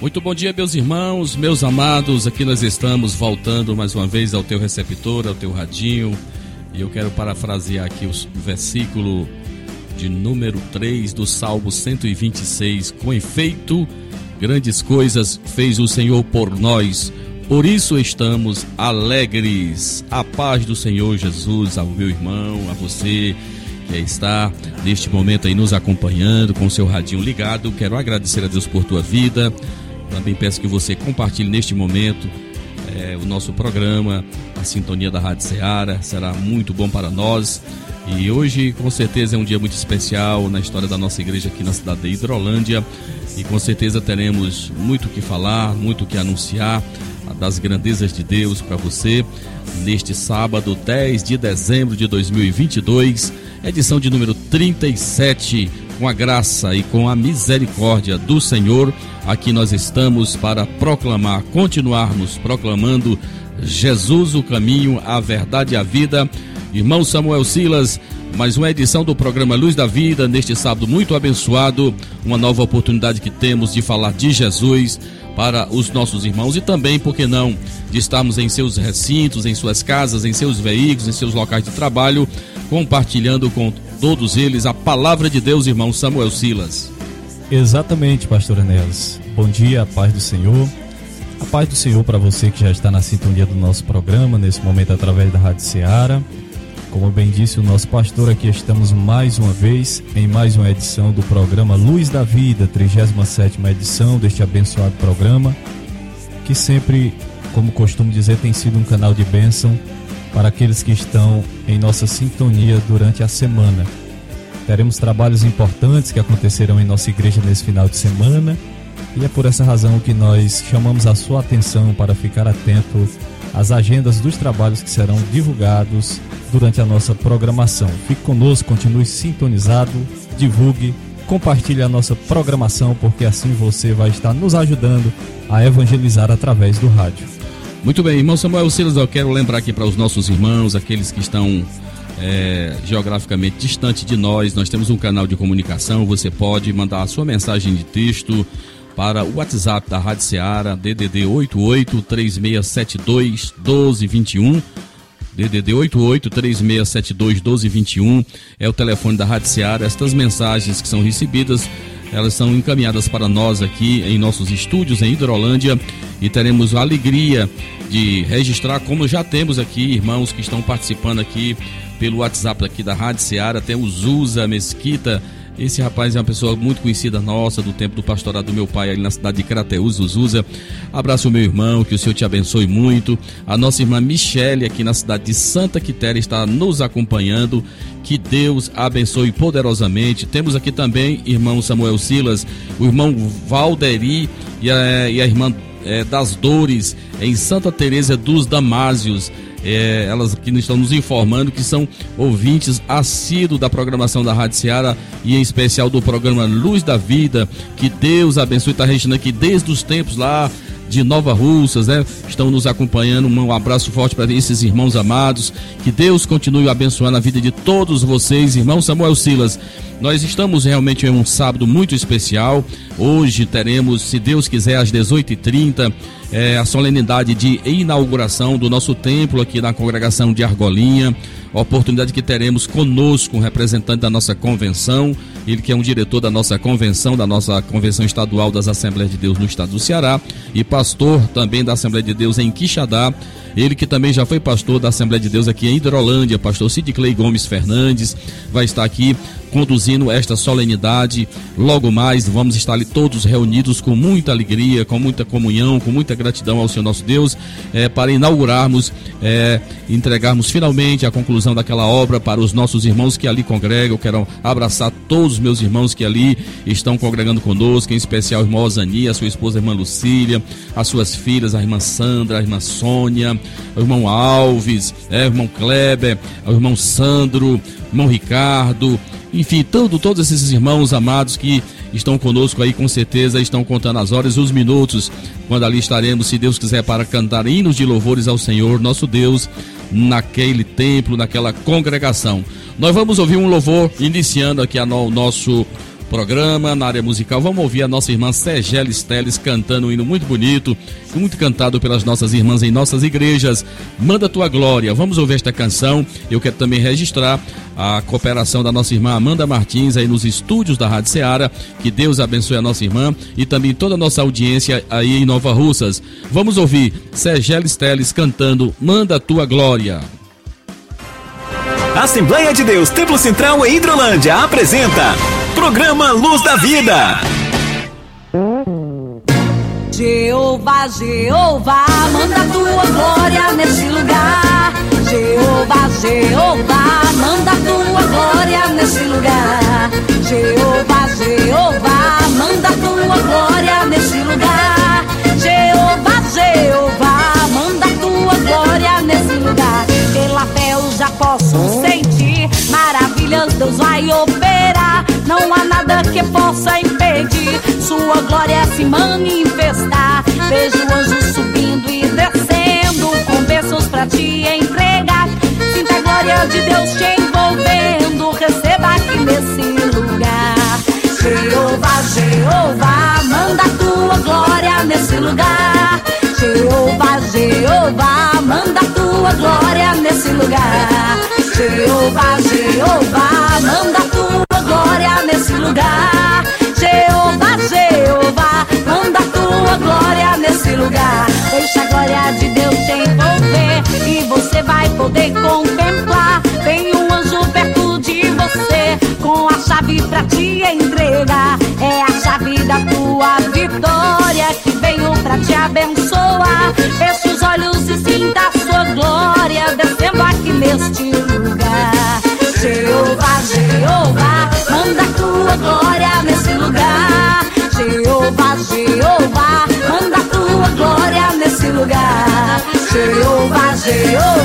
Muito bom dia, meus irmãos, meus amados. Aqui nós estamos voltando mais uma vez ao teu receptor, ao teu radinho. E eu quero parafrasear aqui o versículo de número 3 do Salmo 126. Com efeito, grandes coisas fez o Senhor por nós. Por isso estamos alegres. A paz do Senhor Jesus ao meu irmão, a você que está neste momento aí nos acompanhando com o seu radinho ligado. Quero agradecer a Deus por tua vida também peço que você compartilhe neste momento é, o nosso programa, a sintonia da Rádio Ceará. Será muito bom para nós. E hoje, com certeza, é um dia muito especial na história da nossa igreja aqui na cidade de Hidrolândia. E com certeza teremos muito o que falar, muito o que anunciar das grandezas de Deus para você neste sábado, 10 de dezembro de 2022, edição de número 37 com a graça e com a misericórdia do Senhor, aqui nós estamos para proclamar, continuarmos proclamando Jesus o caminho, a verdade e a vida. Irmão Samuel Silas, mais uma edição do programa Luz da Vida, neste sábado muito abençoado, uma nova oportunidade que temos de falar de Jesus para os nossos irmãos e também, por que não, de estarmos em seus recintos, em suas casas, em seus veículos, em seus locais de trabalho, compartilhando com todos eles a palavra de Deus, irmão Samuel Silas. Exatamente, pastor Anelas. Bom dia, a paz do Senhor. A paz do Senhor para você que já está na sintonia do nosso programa, nesse momento através da Rádio Ceará. Como bem disse o nosso pastor, aqui estamos mais uma vez em mais uma edição do programa Luz da Vida, 37 edição deste abençoado programa, que sempre, como costumo dizer, tem sido um canal de bênção para aqueles que estão em nossa sintonia durante a semana. Teremos trabalhos importantes que acontecerão em nossa igreja nesse final de semana e é por essa razão que nós chamamos a sua atenção para ficar atento às agendas dos trabalhos que serão divulgados durante a nossa programação. Fique conosco, continue sintonizado, divulgue, compartilhe a nossa programação, porque assim você vai estar nos ajudando a evangelizar através do rádio. Muito bem, irmão Samuel Silas, eu quero lembrar aqui para os nossos irmãos, aqueles que estão é, geograficamente distante de nós, nós temos um canal de comunicação, você pode mandar a sua mensagem de texto para o WhatsApp da Rádio Seara, DDD 88 3672 1221. DDD 88 3672 1221 é o telefone da Rádio Seara. Estas mensagens que são recebidas elas são encaminhadas para nós aqui em nossos estúdios em Hidrolândia e teremos a alegria de registrar, como já temos aqui, irmãos que estão participando aqui pelo WhatsApp aqui da Rádio Seara, tem o Zuza Mesquita, esse rapaz é uma pessoa muito conhecida nossa, do tempo do pastorado do meu pai ali na cidade de Crateús, Zuza. Abraço meu irmão, que o Senhor te abençoe muito. A nossa irmã Michele, aqui na cidade de Santa Quitéria, está nos acompanhando. Que Deus abençoe poderosamente. Temos aqui também, irmão Samuel Silas, o irmão Valderi e a, e a irmã é, das Dores, em Santa Teresa dos Damásios é, elas que estão nos informando que são ouvintes assíduos da programação da Rádio Seara e em especial do programa Luz da Vida. Que Deus abençoe, está registrando aqui desde os tempos lá de Nova Russas, né? Estão nos acompanhando. Um abraço forte para esses irmãos amados. Que Deus continue abençoando a vida de todos vocês, irmão Samuel Silas. Nós estamos realmente em um sábado muito especial. Hoje teremos, se Deus quiser, às 18h30, é, a solenidade de inauguração do nosso templo aqui na congregação de Argolinha. A oportunidade que teremos conosco um representante da nossa convenção, ele que é um diretor da nossa convenção, da nossa convenção estadual das Assembleias de Deus no estado do Ceará, e pastor também da Assembleia de Deus em Quixadá. Ele que também já foi pastor da Assembleia de Deus aqui em Hidrolândia, pastor Sid Clay Gomes Fernandes, vai estar aqui conduzindo esta solenidade. Logo mais vamos estar ali todos reunidos com muita alegria, com muita comunhão, com muita gratidão ao Senhor nosso Deus, é, para inaugurarmos, é, entregarmos finalmente a conclusão daquela obra para os nossos irmãos que ali congregam. Quero abraçar todos os meus irmãos que ali estão congregando conosco, em especial a irmã Osani, a sua esposa a irmã Lucília, as suas filhas, a irmã Sandra, a irmã Sônia, o irmão Alves, é, o irmão Kleber, o irmão Sandro, irmão Ricardo, enfim, todo, todos esses irmãos amados que estão conosco aí, com certeza estão contando as horas e os minutos, quando ali estaremos, se Deus quiser, para cantar hinos de louvores ao Senhor, nosso Deus, naquele templo, naquela congregação. Nós vamos ouvir um louvor iniciando aqui o nosso programa na área musical. Vamos ouvir a nossa irmã Segela Esteles cantando um hino muito bonito, muito cantado pelas nossas irmãs em nossas igrejas. Manda tua glória. Vamos ouvir esta canção. Eu quero também registrar a cooperação da nossa irmã Amanda Martins aí nos estúdios da Rádio Ceará. Que Deus abençoe a nossa irmã e também toda a nossa audiência aí em Nova Russas. Vamos ouvir Segela Esteles cantando Manda tua glória. Assembleia de Deus Templo Central em Hidrolândia apresenta Programa Luz da Vida. Jeová, Jeová, manda tua glória nesse lugar. Jeová, Jeová, manda tua glória nesse lugar. Jeová, Jeová, manda tua glória nesse lugar. Posso sentir maravilhas Deus vai operar. Não há nada que possa impedir sua glória se manifestar. Vejo anjos subindo e descendo com bênçãos pra te entregar. Sinta a glória de Deus te envolvendo. Receba aqui nesse lugar. Jeová, Jeová, manda a tua glória nesse lugar. Jeová, Jeová, manda tua glória nesse lugar. Jeová, Jeová, manda tua glória nesse lugar. Jeová, Jeová, manda tua glória nesse lugar. Deixa a glória de Deus te envolver e você vai poder contemplar. Tem um anjo perto de você com a chave pra te entregar. É a chave da tua vitória abençoar. Feche os olhos e sinta a sua glória descendo aqui neste lugar. Jeová, Jeová, manda a tua glória nesse lugar. Jeová, Jeová, manda a tua glória nesse lugar. Jeová, Jeová,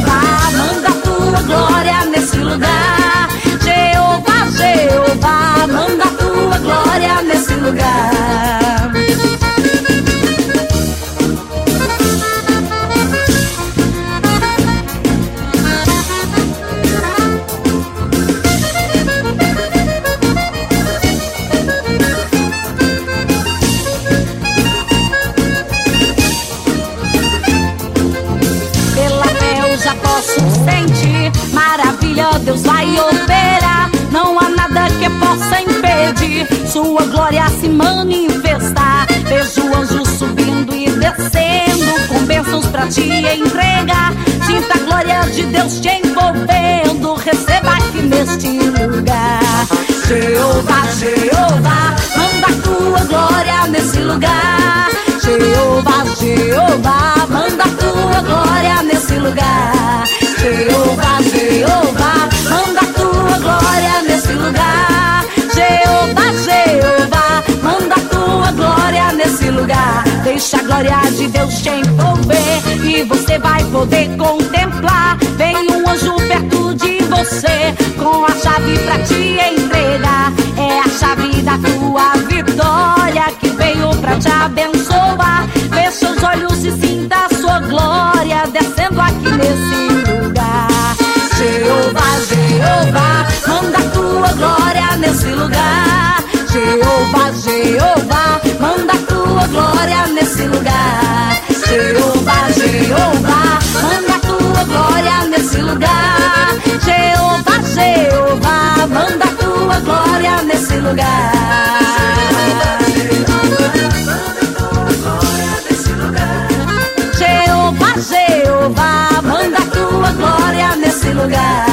pra te entregar. Sinta a glória de Deus te envolvendo. Receba aqui neste lugar. Jeová, Jeová, manda a tua glória nesse lugar. Jeová, Jeová, manda a tua glória nesse lugar. Jeová, Jeová, manda a tua glória nesse lugar. Jeová, Jeová, manda a tua glória nesse lugar. Deixa a glória de Deus te envolver poder contemplar. Vem um anjo perto de você com a chave pra te entregar. É a chave da tua vitória que veio pra te abençoar. Feche os olhos e sinta a sua glória descendo aqui nesse lugar. Jeová, Jeová, manda a tua glória nesse lugar. Jeová, Jeová, manda a tua glória nesse lugar. Glória nesse lugar. Jeová, Jeová, manda tua glória nesse lugar. Jeová, Jeová, manda tua glória nesse lugar.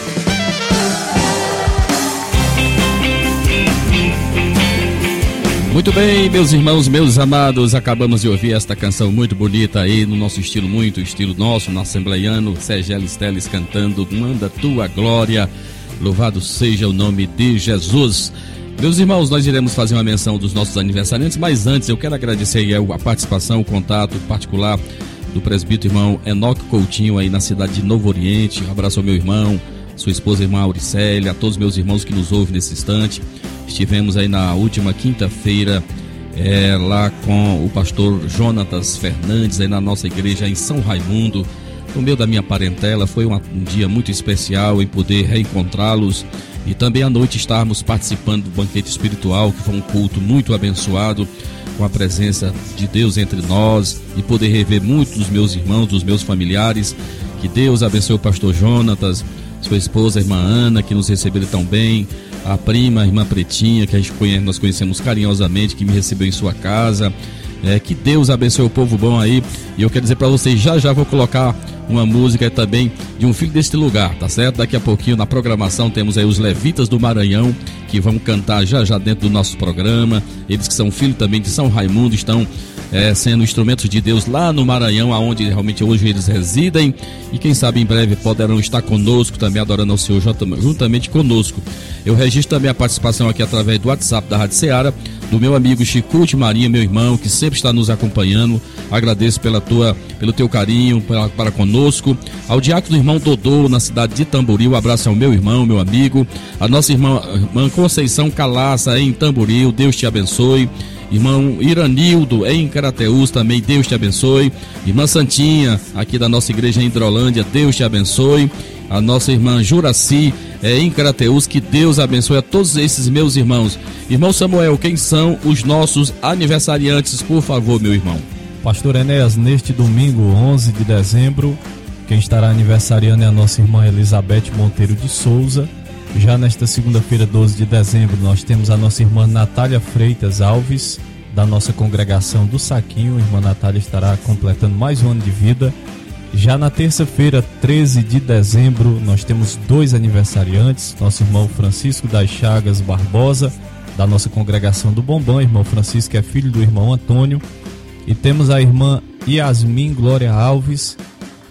Muito bem, meus irmãos, meus amados, acabamos de ouvir esta canção muito bonita aí, no nosso estilo, muito estilo nosso, no assembleiano, Sergelis Teles cantando Manda Tua Glória, louvado seja o nome de Jesus. Meus irmãos, nós iremos fazer uma menção dos nossos aniversariantes, mas antes eu quero agradecer a participação, o contato particular do presbítero irmão Enoque Coutinho aí na cidade de Novo Oriente. Um abraço ao meu irmão, sua esposa irmã Auricélia, a todos meus irmãos que nos ouvem nesse instante. Estivemos aí na última quinta-feira é, lá com o pastor Jonatas Fernandes, aí na nossa igreja em São Raimundo, no meio da minha parentela. Foi uma, um dia muito especial em poder reencontrá-los e também à noite estarmos participando do banquete espiritual, que foi um culto muito abençoado, com a presença de Deus entre nós e poder rever muitos dos meus irmãos, dos meus familiares. Que Deus abençoe o pastor Jonatas, sua esposa, a irmã Ana, que nos receberam tão bem a prima, a irmã Pretinha, que a gente conhece, nós conhecemos carinhosamente, que me recebeu em sua casa. É, que Deus abençoe o povo bom aí. E eu quero dizer para vocês, já já vou colocar uma música também de um filho deste lugar, tá certo? Daqui a pouquinho na programação temos aí os Levitas do Maranhão, que vão cantar já já dentro do nosso programa. Eles que são filhos também de São Raimundo, estão é, sendo instrumentos de Deus lá no Maranhão, aonde realmente hoje eles residem. E quem sabe em breve poderão estar conosco também, adorando ao Senhor juntamente conosco. Eu registro também a participação aqui através do WhatsApp da Rádio Ceará, do meu amigo Chico de Maria, meu irmão, que sempre está nos acompanhando. Agradeço pela tua, pelo teu carinho para, para conosco. Ao diácono irmão Dodô, na cidade de Tamboril, um abraço ao meu irmão, meu amigo. A nossa irmã, irmã Conceição Calaça, em Tamboril, Deus te abençoe. Irmão Iranildo, em Carateus, também Deus te abençoe. Irmã Santinha, aqui da nossa igreja em Hidrolândia, Deus te abençoe. A nossa irmã Juraci, é, em Carateus, que Deus abençoe a todos esses meus irmãos. Irmão Samuel, quem são os nossos aniversariantes, por favor, meu irmão? Pastor Enéas, neste domingo, 11 de dezembro, quem estará aniversariando é a nossa irmã Elizabeth Monteiro de Souza. Já nesta segunda-feira, 12 de dezembro, nós temos a nossa irmã Natália Freitas Alves, da nossa congregação do Saquinho. A irmã Natália estará completando mais um ano de vida. Já na terça-feira, 13 de dezembro, nós temos dois aniversariantes: nosso irmão Francisco das Chagas Barbosa, da nossa congregação do Bombom, irmão Francisco é filho do irmão Antônio, e temos a irmã Yasmin Glória Alves,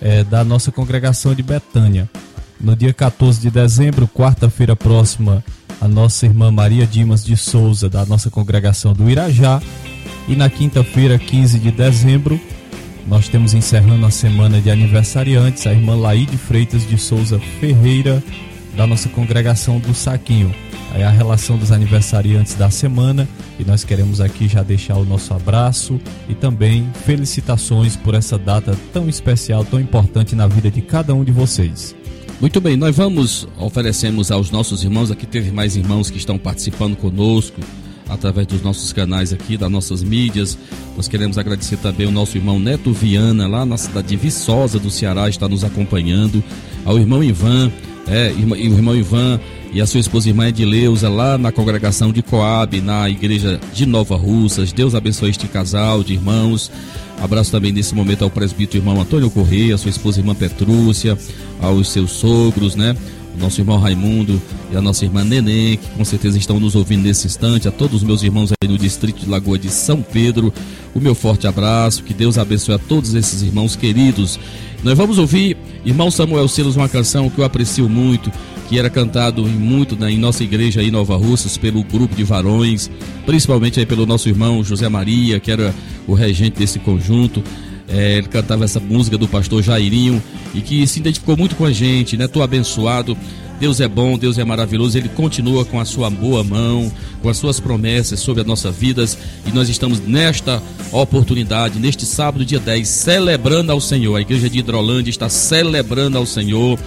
é, da nossa congregação de Betânia. No dia 14 de dezembro, quarta-feira próxima, a nossa irmã Maria Dimas de Souza, da nossa congregação do Irajá. E na quinta-feira, 15 de dezembro, nós temos encerrando a semana de aniversariantes a irmã Laide Freitas de Souza Ferreira, da nossa congregação do Saquinho. É a relação dos aniversariantes da semana e nós queremos aqui já deixar o nosso abraço e também felicitações por essa data tão especial, tão importante na vida de cada um de vocês. Muito bem, nós vamos, oferecemos aos nossos irmãos, aqui teve mais irmãos que estão participando conosco, através dos nossos canais aqui, das nossas mídias. Nós queremos agradecer também ao nosso irmão Neto Viana, lá na cidade de Viçosa do Ceará, está nos acompanhando. Ao irmão Ivan, é, o irmão Ivan e a sua esposa irmã Edileuza, lá na congregação de Coab, na igreja de Nova Russas. Deus abençoe este casal de irmãos. Abraço também nesse momento ao presbítero irmão Antônio Correia, sua esposa irmã Petrúcia, aos seus sogros, né? O nosso irmão Raimundo e a nossa irmã Neném, que com certeza estão nos ouvindo nesse instante, a todos os meus irmãos aí no distrito de Lagoa de São Pedro, o meu forte abraço, que Deus abençoe a todos esses irmãos queridos. Nós vamos ouvir, irmão Samuel Silas, uma canção que eu aprecio muito, que era cantado muito né, em nossa igreja aí em Nova Russas pelo grupo de varões, principalmente aí pelo nosso irmão José Maria, que era o regente desse conjunto. É, ele cantava essa música do pastor Jairinho e que se identificou muito com a gente, né? Tô abençoado. Deus é bom, Deus é maravilhoso, Ele continua com a sua boa mão, com as suas promessas sobre as nossas vidas e nós estamos nesta oportunidade, neste sábado, dia 10, celebrando ao Senhor. A igreja de Hidrolândia está celebrando ao Senhor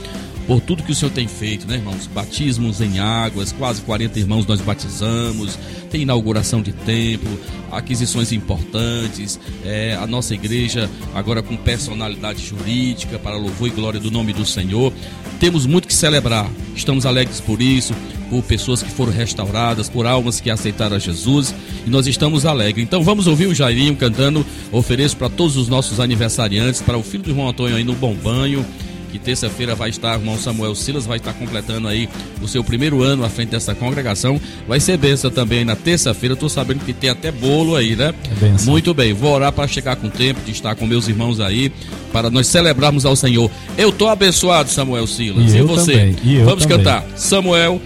por tudo que o Senhor tem feito, né, irmãos? Batismos em águas, quase 40 irmãos nós batizamos, tem inauguração de templo, aquisições importantes, é, a nossa igreja agora com personalidade jurídica para louvor e glória do nome do Senhor. Temos muito que celebrar, estamos alegres por isso, por pessoas que foram restauradas, por almas que aceitaram a Jesus e nós estamos alegres. Então vamos ouvir o Jairinho cantando. Ofereço para todos os nossos aniversariantes, para o filho do irmão Antônio aí no Bom Banho que terça-feira vai estar, o irmão Samuel Silas vai estar completando aí o seu primeiro ano à frente dessa congregação. Vai ser benção também na terça-feira. Estou sabendo que tem até bolo aí, né? É Muito bem, vou orar para chegar com tempo de estar com meus irmãos aí, para nós celebrarmos ao Senhor. Eu tô abençoado, Samuel Silas. E E, eu você? também, e Vamos também. cantar. Samuel,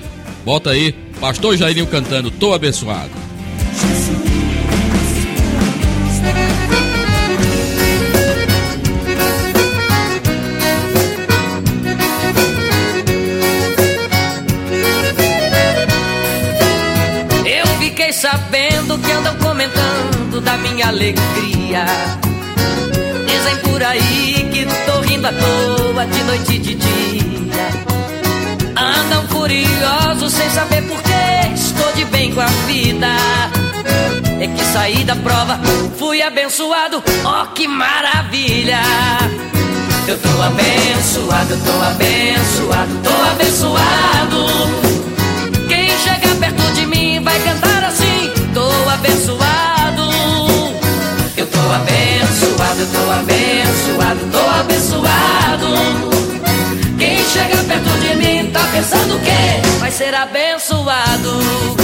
bota aí. Pastor Jairinho cantando, tô abençoado. Da minha alegria. Dizem por aí que tô rindo à toa de noite e de dia. Andam furiosos sem saber por que estou de bem com a vida. É que saí da prova, fui abençoado, oh que maravilha! Eu tô abençoado, tô abençoado, tô abençoado. Quem chega perto de mim vai cantar assim: Tô abençoado. Eu tô abençoado, tô abençoado, abençoado. Quem chega perto de mim tá pensando que vai ser abençoado.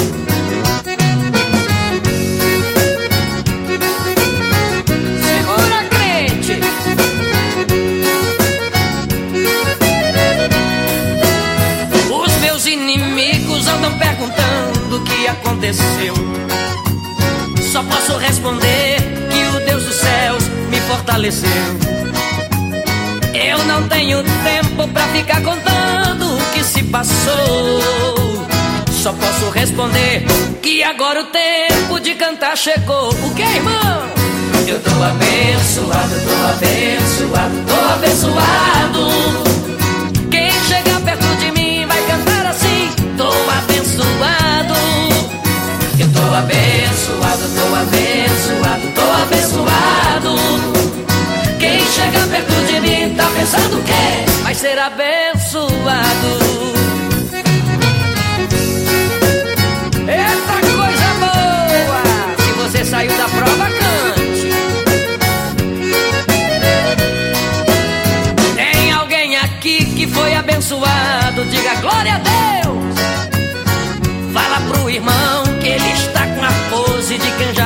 Andam perguntando o que aconteceu. Só posso responder dos céus me fortaleceu. Eu não tenho tempo pra ficar contando o que se passou. Só posso responder que agora o tempo de cantar chegou. O que, irmão? Eu tô abençoado, tô abençoado, tô abençoado. Quem chega perto de mim vai cantar assim: Tô abençoado. Abençoado, tô abençoado, tô abençoado. Quem chega perto de mim tá pensando que vai ser abençoado. Eita coisa boa! Se você saiu da prova, cante. Tem alguém aqui que foi abençoado? Diga glória a Deus.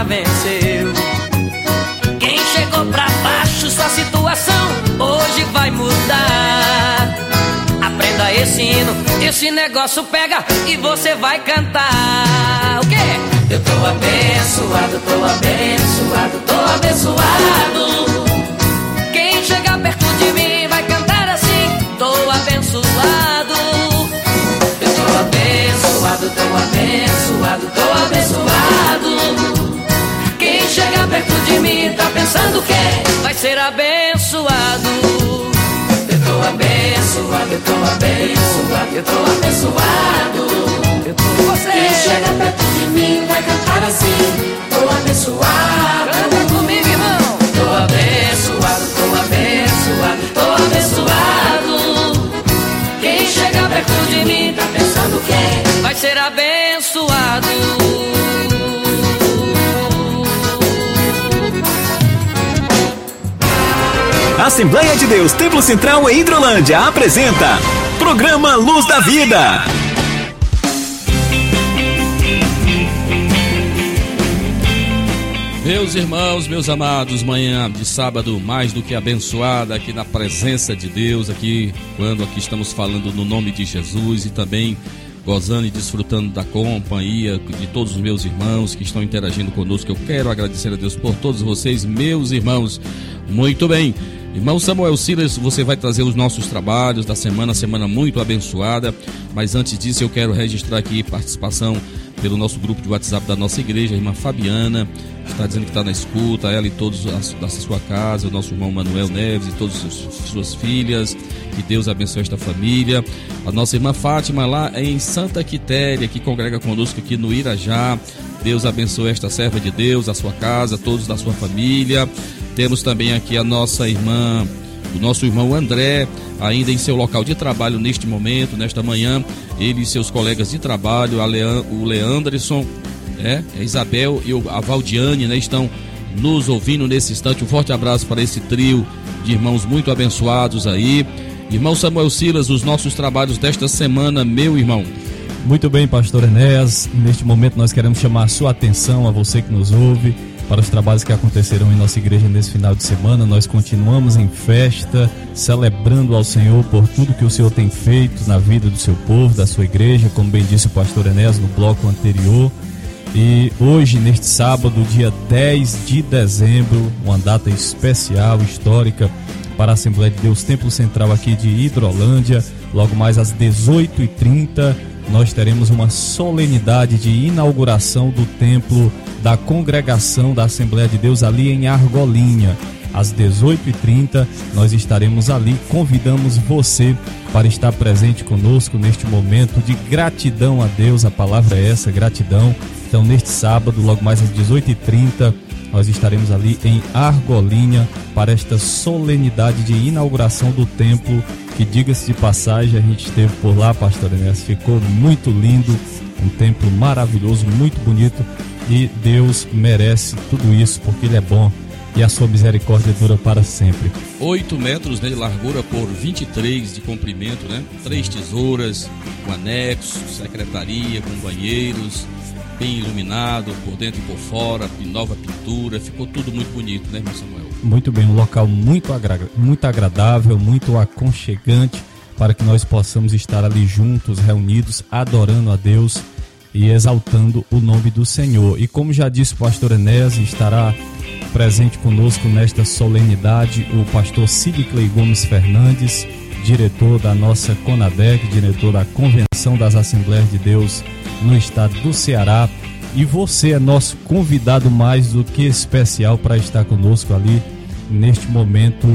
Venceu. Quem chegou pra baixo, sua situação hoje vai mudar. Aprenda esse hino, esse negócio pega e você vai cantar. O quê? Eu tô abençoado, tô abençoado, tô abençoado. Quem chegar perto de mim vai cantar assim: Tô abençoado. Eu tô abençoado, tô abençoado, tô abençoado. Pensando que vai ser abençoado. Eu tô abençoado, eu tô abençoado, eu tô abençoado. Eu tô você. Quem chega perto de mim vai cantar assim: Tô abençoado, Canta comigo, irmão. tô abençoado, tô abençoado, tô abençoado. Quem chega perto de mim Tá pensando que vai ser abençoado. Assembleia de Deus Templo Central em Hidrolândia apresenta Programa Luz da Vida. Meus irmãos, meus amados, manhã de sábado mais do que abençoada aqui na presença de Deus, aqui quando aqui estamos falando no nome de Jesus e também gozando e desfrutando da companhia de todos os meus irmãos que estão interagindo conosco. Eu quero agradecer a Deus por todos vocês, meus irmãos. Muito bem. Irmão Samuel Silas, você vai trazer os nossos trabalhos da semana, semana muito abençoada. Mas antes disso, eu quero registrar aqui participação pelo nosso grupo de WhatsApp da nossa igreja, a irmã Fabiana, está dizendo que está na escuta, ela e todos da sua casa, o nosso irmão Manuel Neves e todas as suas filhas, que Deus abençoe esta família. A nossa irmã Fátima lá em Santa Quitéria, que congrega conosco aqui no Irajá. Deus abençoe esta serva de Deus, a sua casa, todos da sua família. Temos também aqui a nossa irmã, o nosso irmão André, ainda em seu local de trabalho neste momento, nesta manhã, ele e seus colegas de trabalho, o Leanderson, é, a Isabel e a Valdiane, né, estão nos ouvindo nesse instante. Um forte abraço para esse trio de irmãos muito abençoados aí. Irmão Samuel Silas, os nossos trabalhos desta semana, meu irmão. Muito bem, pastor Enéas. Neste momento nós queremos chamar a sua atenção, a você que nos ouve, para os trabalhos que acontecerão em nossa igreja nesse final de semana. Nós continuamos em festa, celebrando ao Senhor por tudo que o Senhor tem feito na vida do seu povo, da sua igreja, como bem disse o pastor Enéas no bloco anterior. E hoje, neste sábado, dia 10 de dezembro, uma data especial, histórica para a Assembleia de Deus Templo Central aqui de Hidrolândia. Logo mais às 18h30, nós teremos uma solenidade de inauguração do templo da congregação da Assembleia de Deus ali em Argolinha. Às 18h30, nós estaremos ali. Convidamos você para estar presente conosco neste momento de gratidão a Deus. A palavra é essa, gratidão. Então, neste sábado, logo mais às 18h30, nós estaremos ali em Argolinha para esta solenidade de inauguração do templo. Que diga-se de passagem, a gente esteve por lá, pastor Enéas, ficou muito lindo, um templo maravilhoso, muito bonito e Deus merece tudo isso porque Ele é bom e a sua misericórdia dura para sempre. 8 metros né, de largura por 23 de comprimento, né? Três tesouras, com anexo, secretaria, com banheiros, bem iluminado por dentro e por fora, nova pintura, ficou tudo muito bonito, né, meu Samuel? Muito bem, um local muito, agra muito agradável, muito aconchegante para que nós possamos estar ali juntos, reunidos, adorando a Deus e exaltando o nome do Senhor. E como já disse o pastor Enéas, estará presente conosco nesta solenidade o pastor Clay Gomes Fernandes, diretor da nossa CONADEC, diretor da Convenção das Assembleias de Deus no estado do Ceará. E você é nosso convidado mais do que especial para estar conosco ali neste momento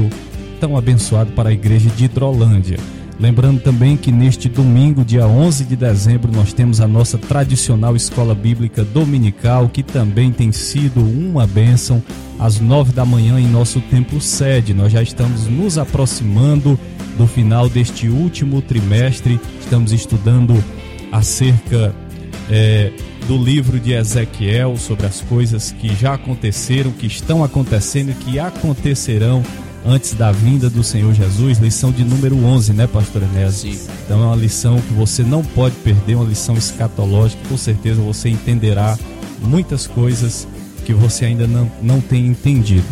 tão abençoado para a igreja de Hidrolândia. Lembrando também que neste domingo, dia 11 de dezembro, nós temos a nossa tradicional escola bíblica dominical, que também tem sido uma bênção, às nove da manhã em nosso templo sede. Nós já estamos nos aproximando do final deste último trimestre, estamos estudando acerca é, do livro de Ezequiel sobre as coisas que já aconteceram, que estão acontecendo e que acontecerão antes da vinda do Senhor Jesus, lição de número 11, né, pastor? Sim. Então é uma lição que você não pode perder, uma lição escatológica, com certeza você entenderá muitas coisas que você ainda não, não tem entendido.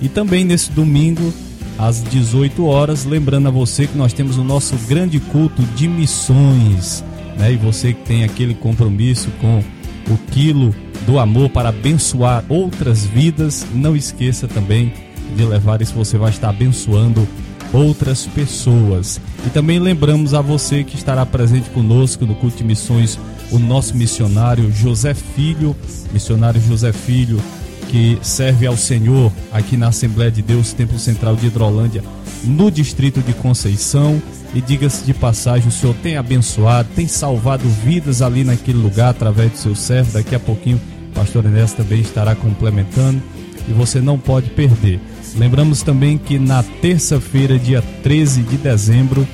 E também nesse domingo, às 18 horas, lembrando a você que nós temos o nosso grande culto de missões, né? E você que tem aquele compromisso com o quilo do amor para abençoar outras vidas, não esqueça também de levar isso, você vai estar abençoando outras pessoas. E também lembramos a você que estará presente conosco no culto de missões, o nosso missionário José Filho, missionário José Filho, que serve ao Senhor aqui na Assembleia de Deus, Templo Central de Hidrolândia, no distrito de Conceição. E diga-se de passagem, o Senhor tem abençoado, tem salvado vidas ali naquele lugar através do seu servo. Daqui a pouquinho, o pastor Inés também estará complementando e você não pode perder. Lembramos também que na terça-feira, dia 13 de dezembro,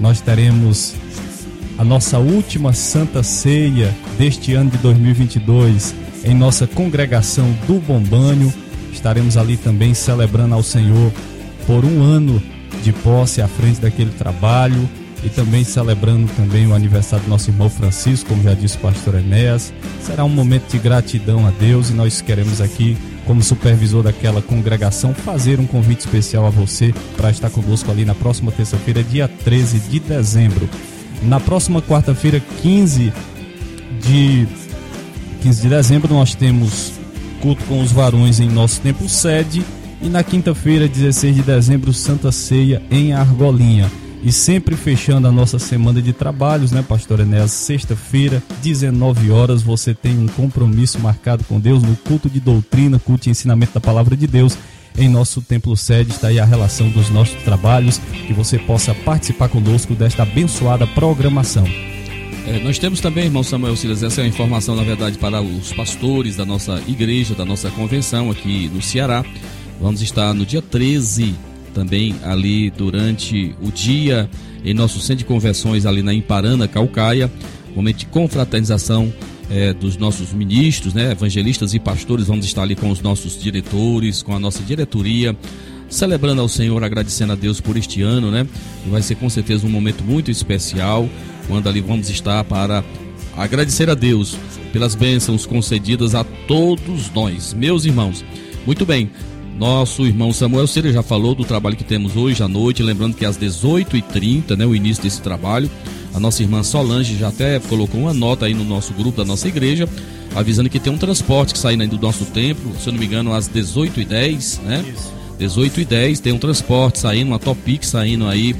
nós teremos a nossa última Santa Ceia deste ano de 2022 em nossa congregação do Bombânio. Estaremos ali também celebrando ao Senhor por um ano de posse à frente daquele trabalho e também celebrando também o aniversário do nosso irmão Francisco, como já disse o pastor Enéas. Será um momento de gratidão a Deus e nós queremos aqui como supervisor daquela congregação, fazer um convite especial a você para estar conosco ali na próxima terça-feira, dia 13 de dezembro. Na próxima quarta-feira, 15 de 15 de dezembro, nós temos culto com os varões em nosso templo sede e na quinta-feira, 16 de dezembro, Santa Ceia em Argolinha. E sempre fechando a nossa semana de trabalhos, né, pastor Enéas? Sexta-feira, 19 horas, você tem um compromisso marcado com Deus no culto de doutrina, culto de ensinamento da palavra de Deus. Em nosso templo sede está aí a relação dos nossos trabalhos, que você possa participar conosco desta abençoada programação. É, nós temos também, irmão Samuel Silas, essa é uma informação, na verdade, para os pastores da nossa igreja, da nossa convenção aqui no Ceará. Vamos estar no dia 13 também ali durante o dia em nosso centro de convenções ali na Imparana, Calcaia, momento de confraternização é, dos nossos ministros, né, evangelistas e pastores, vamos estar ali com os nossos diretores, com a nossa diretoria, celebrando ao Senhor, agradecendo a Deus por este ano, né? E vai ser com certeza um momento muito especial, quando ali vamos estar para agradecer a Deus pelas bênçãos concedidas a todos nós, meus irmãos. Muito bem, nosso irmão Samuel Cira já falou do trabalho que temos hoje à noite, lembrando que às 18h30, né, o início desse trabalho, a nossa irmã Solange já até colocou uma nota aí no nosso grupo da nossa igreja, avisando que tem um transporte que sai aí do nosso templo, se eu não me engano, às 18h10, né? 18h10 tem um transporte saindo, uma Topic saindo aí,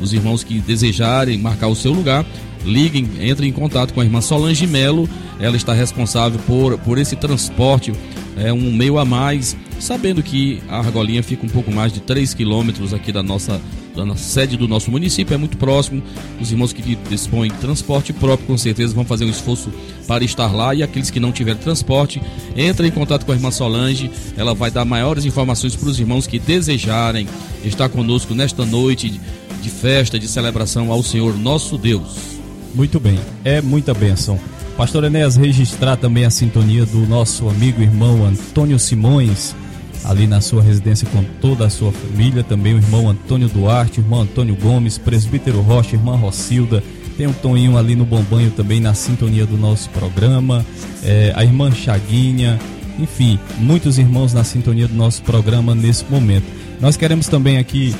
os irmãos que desejarem marcar o seu lugar, liguem, entrem em contato com a irmã Solange Melo, ela está responsável por, por esse transporte, é um meio a mais sabendo que a Argolinha fica um pouco mais de 3 quilômetros aqui da nossa, da nossa sede do nosso município, é muito próximo. Os irmãos que dispõem de transporte próprio, com certeza, vão fazer um esforço para estar lá. E aqueles que não tiverem transporte, entrem em contato com a irmã Solange. Ela vai dar maiores informações para os irmãos que desejarem estar conosco nesta noite de festa, de celebração ao Senhor nosso Deus. Muito bem, é muita bênção. Pastor Enéas, registrar também a sintonia do nosso amigo irmão Antônio Simões, ali na sua residência com toda a sua família, também o irmão Antônio Duarte, irmão Antônio Gomes, presbítero Rocha, irmã Rocilda, tem o Toninho ali no Bombanho também na sintonia do nosso programa, é, a irmã Chaguinha, enfim, muitos irmãos na sintonia do nosso programa nesse momento. Nós queremos também aqui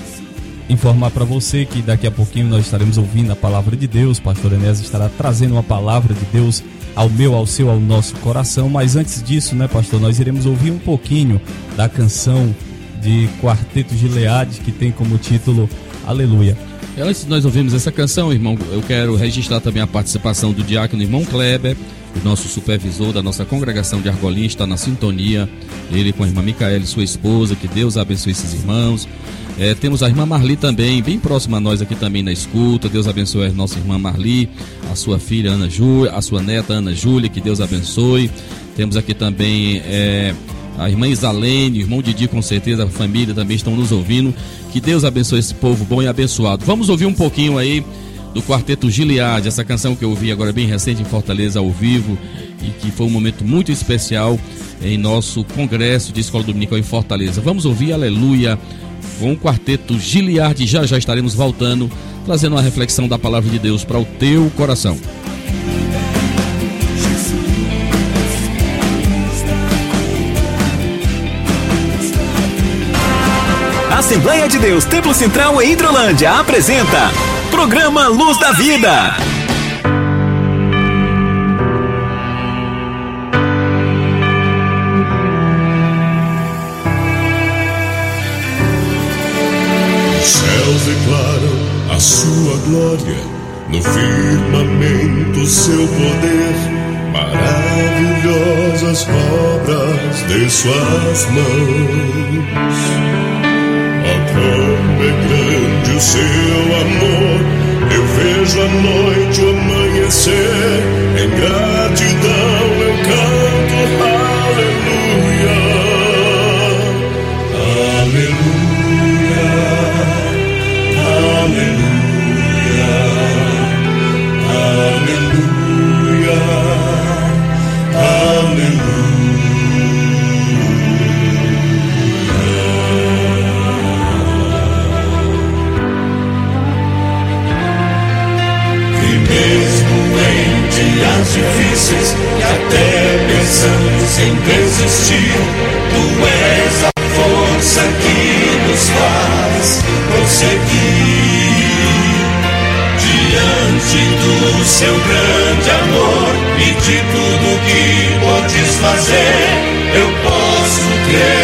informar para você que daqui a pouquinho nós estaremos ouvindo a palavra de Deus, pastor Enés estará trazendo uma palavra de Deus ao meu, ao seu, ao nosso coração. Mas antes disso, né, pastor, nós iremos ouvir um pouquinho da canção de Quarteto Gileade, que tem como título Aleluia. Antes de nós ouvirmos essa canção, irmão, eu quero registrar também a participação do diácono irmão Kleber, nosso supervisor da nossa congregação de Argolinha, está na sintonia, ele com a irmã Micaela e sua esposa, que Deus abençoe esses irmãos. É, temos a irmã Marli também, bem próxima a nós aqui também na escuta. Deus abençoe a nossa irmã Marli, a sua filha Ana Júlia, a sua neta Ana Júlia, que Deus abençoe. Temos aqui também é, a irmã Isalene, o irmão Didi, com certeza, a família também estão nos ouvindo. Que Deus abençoe esse povo bom e abençoado. Vamos ouvir um pouquinho aí do Quarteto Gilead, essa canção que eu ouvi agora bem recente em Fortaleza ao vivo e que foi um momento muito especial em nosso congresso de escola dominical em Fortaleza. Vamos ouvir Aleluia com o quarteto Giliard. Já já estaremos voltando, trazendo uma reflexão da palavra de Deus para o teu coração. Assembleia de Deus Templo Central em Hidrolândia apresenta Programa Luz da Vida. céus declaram a sua glória, no firmamento seu poder, maravilhosas obras de suas mãos. Seu amor, eu vejo a noite amanhecer, em gratidão eu canto difíceis, e até pensamos em desistir, tu és a força que nos faz prosseguir. Diante do seu grande amor e de tudo que podes fazer, eu posso crer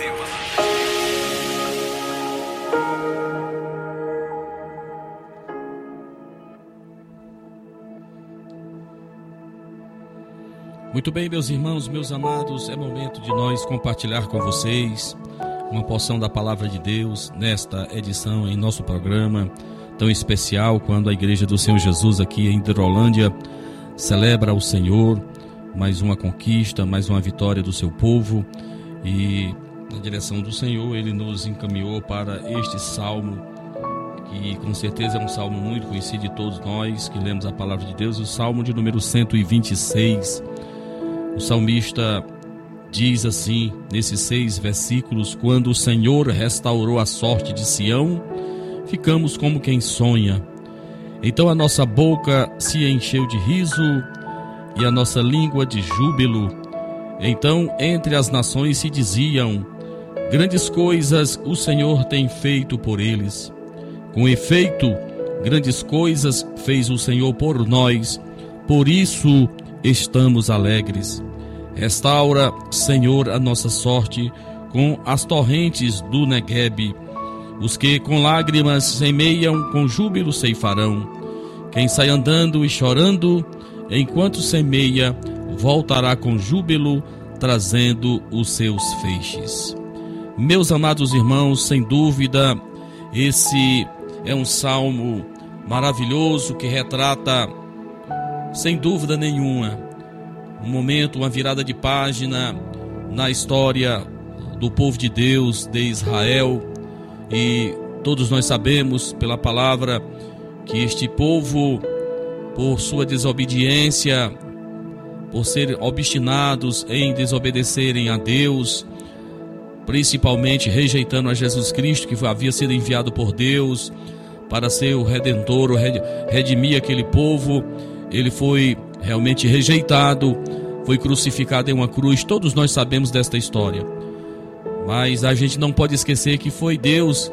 Muito bem, meus irmãos, meus amados, é momento de nós compartilhar com vocês uma porção da palavra de Deus nesta edição em nosso programa tão especial quando a Igreja do Senhor Jesus aqui em Hidrolândia celebra o Senhor, mais uma conquista, mais uma vitória do seu povo e na direção do Senhor ele nos encaminhou para este salmo que com certeza é um salmo muito conhecido de todos nós que lemos a palavra de Deus, o salmo de número 126. O salmista diz assim, nesses seis versículos: Quando o Senhor restaurou a sorte de Sião, ficamos como quem sonha. Então a nossa boca se encheu de riso e a nossa língua de júbilo. Então entre as nações se diziam: Grandes coisas o Senhor tem feito por eles. Com efeito, grandes coisas fez o Senhor por nós, por isso estamos alegres. Restaura, Senhor, a nossa sorte com as torrentes do Neguebe. Os que com lágrimas semeiam, com júbilo ceifarão. Quem sai andando e chorando, enquanto semeia, voltará com júbilo, trazendo os seus feixes. Meus amados irmãos, sem dúvida, esse é um salmo maravilhoso que retrata, sem dúvida nenhuma, um momento, uma virada de página na história do povo de Deus, de Israel. E todos nós sabemos pela palavra que este povo, por sua desobediência, por serem obstinados em desobedecerem a Deus, principalmente rejeitando a Jesus Cristo, que havia sido enviado por Deus para ser o redentor, o redimir aquele povo, ele foi realmente rejeitado, foi crucificado em uma cruz. Todos nós sabemos desta história. Mas a gente não pode esquecer que foi Deus,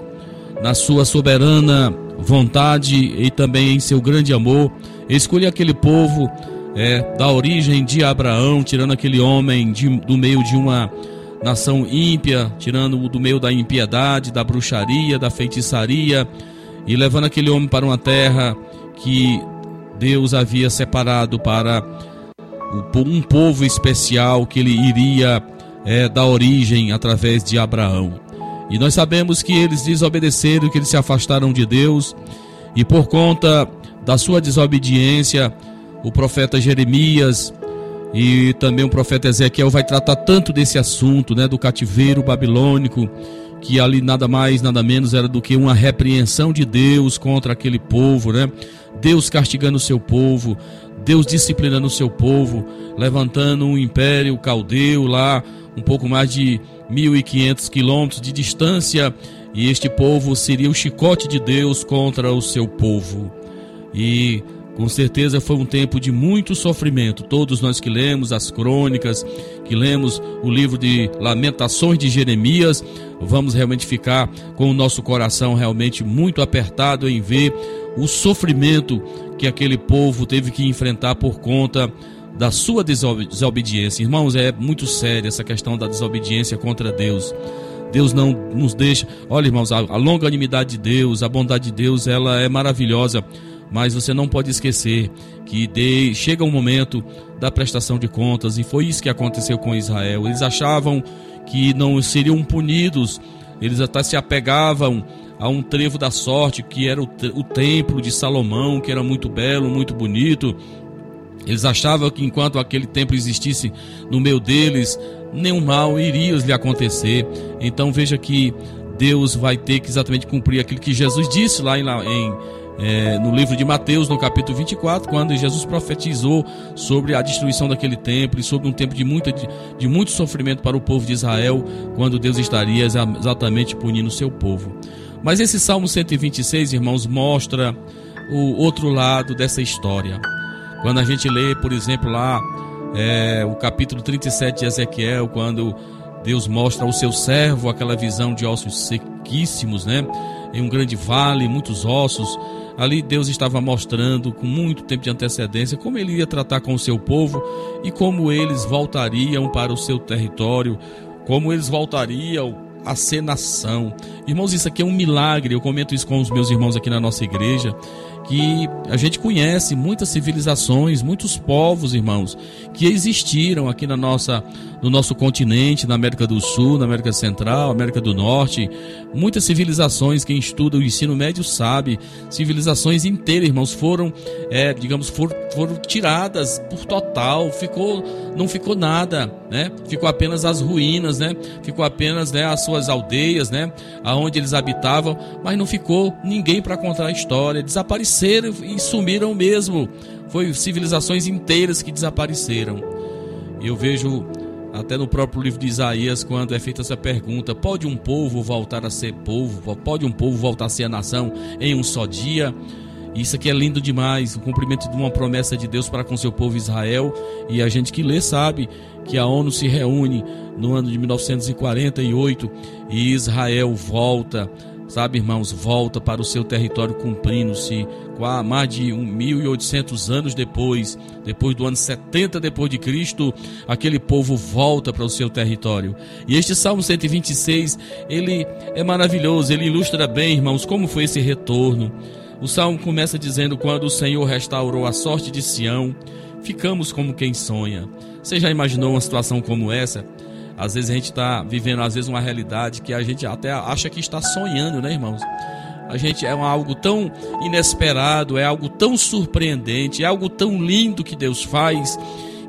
na sua soberana vontade e também em seu grande amor, escolheu aquele povo é, da origem de Abraão, tirando aquele homem de, do meio de uma nação ímpia, tirando-o do meio da impiedade, da bruxaria, da feitiçaria, e levando aquele homem para uma terra que Deus havia separado para um povo especial que ele iria é, dar origem através de Abraão. E nós sabemos que eles desobedeceram, que eles se afastaram de Deus, e por conta da sua desobediência, o profeta Jeremias e também o profeta Ezequiel vai tratar tanto desse assunto, né, do cativeiro babilônico, que ali nada mais, nada menos era do que uma repreensão de Deus contra aquele povo, né? Deus castigando o seu povo, Deus disciplinando o seu povo, levantando um império caldeu lá, um pouco mais de 1.500 quilômetros de distância, e este povo seria o chicote de Deus contra o seu povo. E com certeza foi um tempo de muito sofrimento. Todos nós que lemos as crônicas, que lemos o livro de Lamentações de Jeremias, vamos realmente ficar com o nosso coração realmente muito apertado em ver o sofrimento que aquele povo teve que enfrentar por conta da sua desobediência. Irmãos, é muito séria essa questão da desobediência contra Deus. Deus não nos deixa. Olha, irmãos, a, longanimidade de Deus, a bondade de Deus, ela é maravilhosa mas você não pode esquecer que de, chega um momento da prestação de contas, e foi isso que aconteceu com Israel. Eles achavam que não seriam punidos, eles até se apegavam a um trevo da sorte, que era o, o templo de Salomão, que era muito belo, muito bonito. Eles achavam que enquanto aquele templo existisse no meio deles, nenhum mal iria lhe acontecer. Então veja que Deus vai ter que exatamente cumprir aquilo que Jesus disse lá em, em é, no livro de Mateus, no capítulo 24, quando Jesus profetizou sobre a destruição daquele templo e sobre um tempo de, muita, de, de muito sofrimento para o povo de Israel, quando Deus estaria exatamente punindo o seu povo. Mas esse Salmo 126, irmãos, mostra o outro lado dessa história. Quando a gente lê, por exemplo, lá é, o capítulo 37 de Ezequiel, quando Deus mostra ao seu servo aquela visão de ossos sequíssimos, né? Em um grande vale, muitos ossos. Ali Deus estava mostrando com muito tempo de antecedência como ele ia tratar com o seu povo e como eles voltariam para o seu território, como eles voltariam a ser nação. Irmãos, isso aqui é um milagre. Eu comento isso com os meus irmãos aqui na nossa igreja que a gente conhece muitas civilizações, muitos povos, irmãos, que existiram aqui na nossa, no nosso continente, na América do Sul, na América Central, América do Norte. Muitas civilizações, quem estuda o ensino médio sabe, civilizações inteiras, irmãos, foram, é, digamos, for, foram tiradas por total, ficou, não ficou nada, né? Ficou apenas as ruínas, né? Ficou apenas né, as suas aldeias, né? Aonde eles habitavam, mas não ficou ninguém para contar a história, desapareceram desapareceram e sumiram mesmo. Foi civilizações inteiras que desapareceram. Eu vejo até no próprio livro de Isaías, quando é feita essa pergunta: pode um povo voltar a ser povo? Pode um povo voltar a ser a nação em um só dia? Isso aqui é lindo demais, o cumprimento de uma promessa de Deus para com seu povo Israel. E a gente que lê sabe que a ONU se reúne no ano de 1948 e Israel volta sabe, irmãos, volta para o seu território cumprindo-se mais de 1.800 anos depois, depois do ano 70 depois de Cristo, aquele povo volta para o seu território. E este Salmo 126, ele é maravilhoso, ele ilustra bem, irmãos, como foi esse retorno. O salmo começa dizendo: Quando o Senhor restaurou a sorte de Sião, ficamos como quem sonha. Você já imaginou uma situação como essa? Às vezes a gente está vivendo, às vezes, uma realidade que a gente até acha que está sonhando, né, irmãos? A gente é algo tão inesperado, é algo tão surpreendente, é algo tão lindo que Deus faz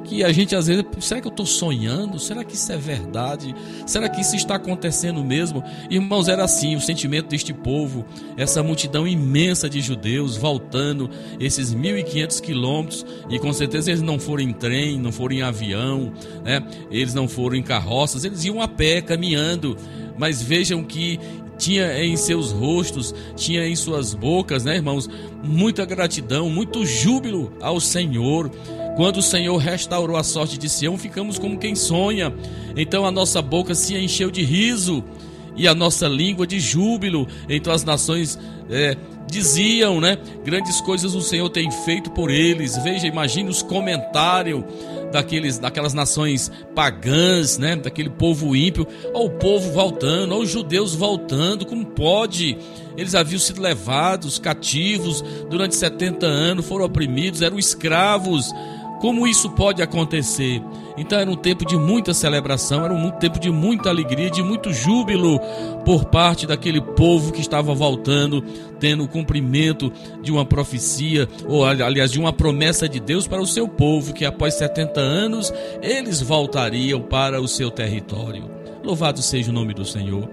que a gente às vezes, será que eu estou sonhando? Será que isso é verdade? Será que isso está acontecendo mesmo? Irmãos, era assim o sentimento deste povo, essa multidão imensa de judeus voltando esses 1.500 quilômetros e com certeza eles não foram em trem, não foram em avião, né? eles não foram em carroças, eles iam a pé, caminhando. Mas vejam que tinha em seus rostos, tinha em suas bocas, né, irmãos, muita gratidão, muito júbilo ao Senhor. Quando o Senhor restaurou a sorte de Sião, ficamos como quem sonha. Então a nossa boca se encheu de riso e a nossa língua de júbilo. Então as nações é, diziam, né? Grandes coisas o Senhor tem feito por eles. Veja, imagine os comentários daqueles, daquelas nações pagãs, né? Daquele povo ímpio. Olha o povo voltando, olha os judeus voltando. Como pode? Eles haviam sido levados cativos durante 70 anos, foram oprimidos, eram escravos. Como isso pode acontecer? Então era um tempo de muita celebração, era um tempo de muita alegria, de muito júbilo por parte daquele povo que estava voltando, tendo o cumprimento de uma profecia, ou aliás, de uma promessa de Deus para o seu povo, que após 70 anos eles voltariam para o seu território. Louvado seja o nome do Senhor.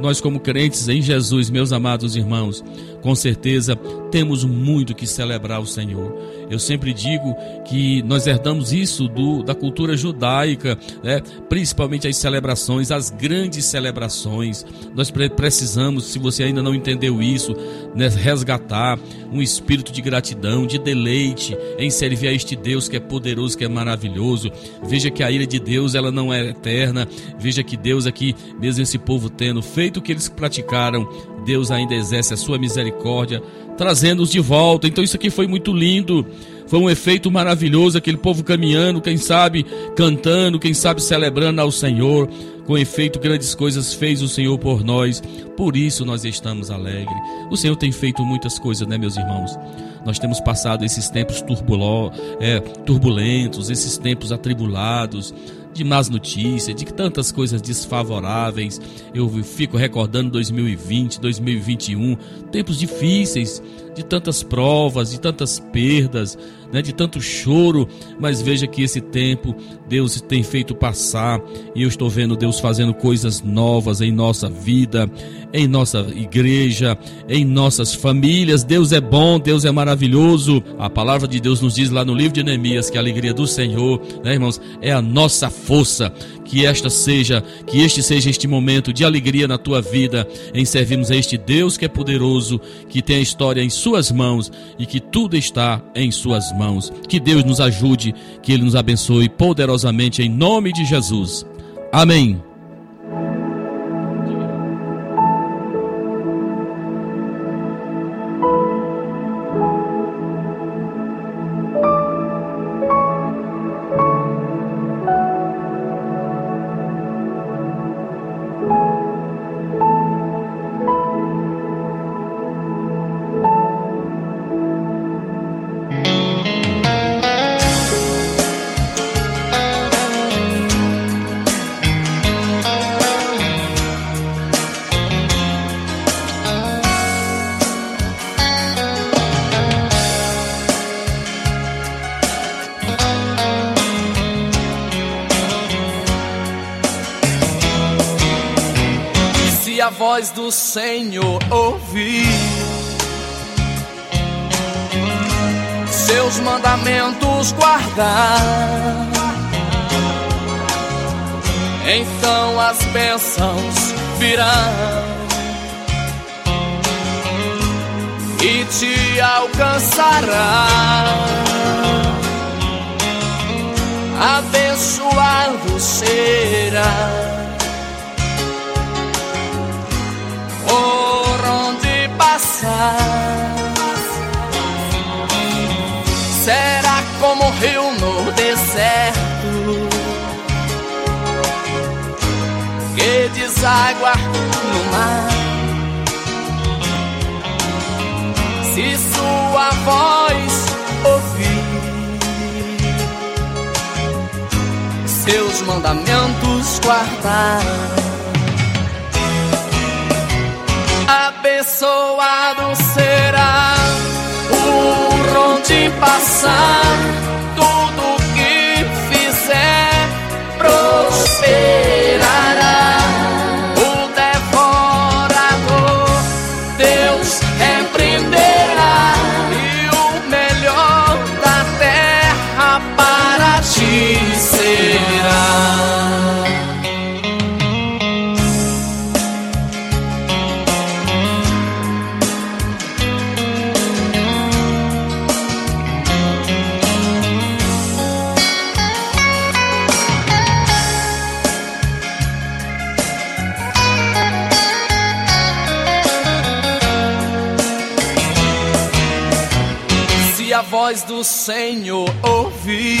Nós, como crentes em Jesus, meus amados irmãos, com certeza temos muito que celebrar o Senhor. Eu sempre digo que nós herdamos isso do, da cultura judaica, né? principalmente as celebrações, as grandes celebrações. Nós precisamos, se você ainda não entendeu isso, né? resgatar um espírito de gratidão, de deleite em servir a este Deus que é poderoso, que é maravilhoso. Veja que a ira de Deus ela não é eterna. Veja que Deus aqui, mesmo esse povo tendo feito o que eles praticaram, Deus ainda exerce a sua misericórdia, trazendo-os de volta. Então isso aqui foi muito lindo. Foi um efeito maravilhoso, aquele povo caminhando, quem sabe cantando, quem sabe celebrando ao Senhor. Com efeito, grandes coisas fez o Senhor por nós, por isso nós estamos alegres. O Senhor tem feito muitas coisas, né, meus irmãos? Nós temos passado esses tempos turbuló, é, turbulentos, esses tempos atribulados de más notícias, de tantas coisas desfavoráveis. Eu fico recordando 2020, 2021, tempos difíceis, de tantas provas, de tantas perdas, né, de tanto choro, mas veja que esse tempo Deus tem feito passar e eu estou vendo Deus fazendo coisas novas em nossa vida, em nossa igreja, em nossas famílias. Deus é bom, Deus é maravilhoso. A palavra de Deus nos diz lá no livro de Neemias que a alegria do Senhor, né, irmãos, é a nossa força. Que esta seja, que este seja este momento de alegria na tua vida em servirmos a este Deus que é poderoso, que tem a história em suas mãos e que tudo está em suas mãos. Que Deus nos ajude, que ele nos abençoe poderosamente em nome de Jesus. Amém. Então as bênçãos virão e te alcançará. Abençoado será. por onde passar. Deságua no mar. Se sua voz ouvir, seus mandamentos guardar. Abençoado será por onde passar, do Senhor ouvir,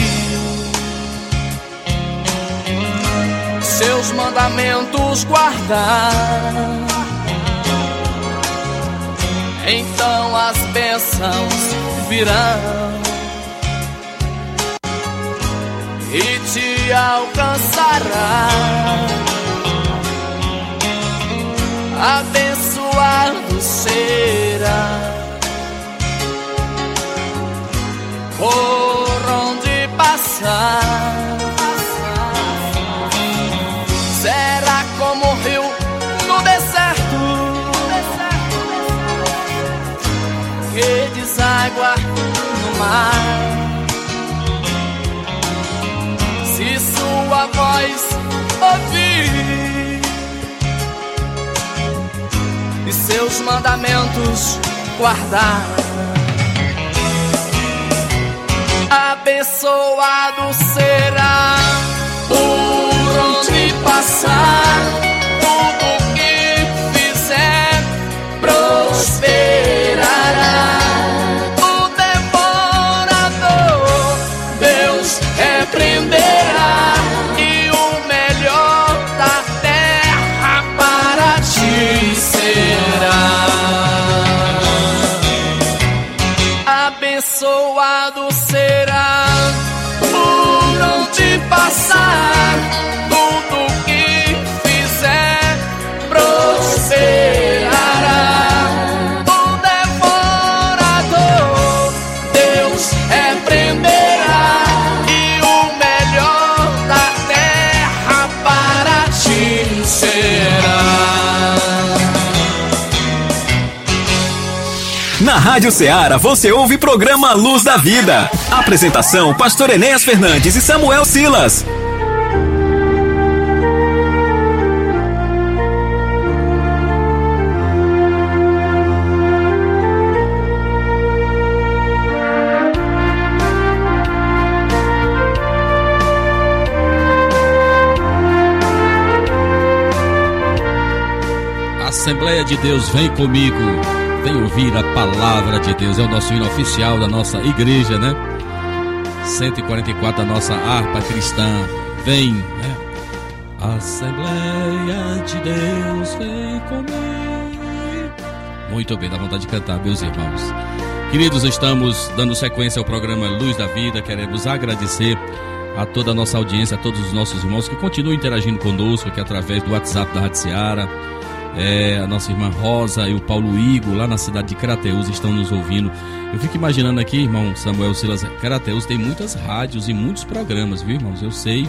seus mandamentos guardar, então as bênçãos virão e te alcançará. Abençoado será. Por onde passar. Será como o rio no deserto que deságua no mar. Se sua voz ouvir e seus mandamentos guardar. Abençoado será por onde passar. Tudo que fizer prosperará. O devorador Deus repreenderá Rádio Ceará você ouve programa Luz da Vida. Apresentação: Pastor Enéas Fernandes e Samuel Silas. Assembleia de Deus, vem comigo. Ouvir a palavra de Deus. É o nosso hino oficial da nossa igreja, né? 144 da nossa harpa cristã. Vem, né? Assembleia de Deus, vem comigo. Muito bem, dá vontade de cantar, meus irmãos. Queridos, estamos dando sequência ao programa Luz da Vida. Queremos agradecer a toda a nossa audiência, a todos os nossos irmãos que continuam interagindo conosco aqui através do WhatsApp da Rádio Seara. É, a nossa irmã Rosa e o Paulo Igo, lá na cidade de Crateus, estão nos ouvindo. Eu fico imaginando aqui, irmão Samuel Silas, Crateus tem muitas rádios e muitos programas, viu, irmãos? Eu sei,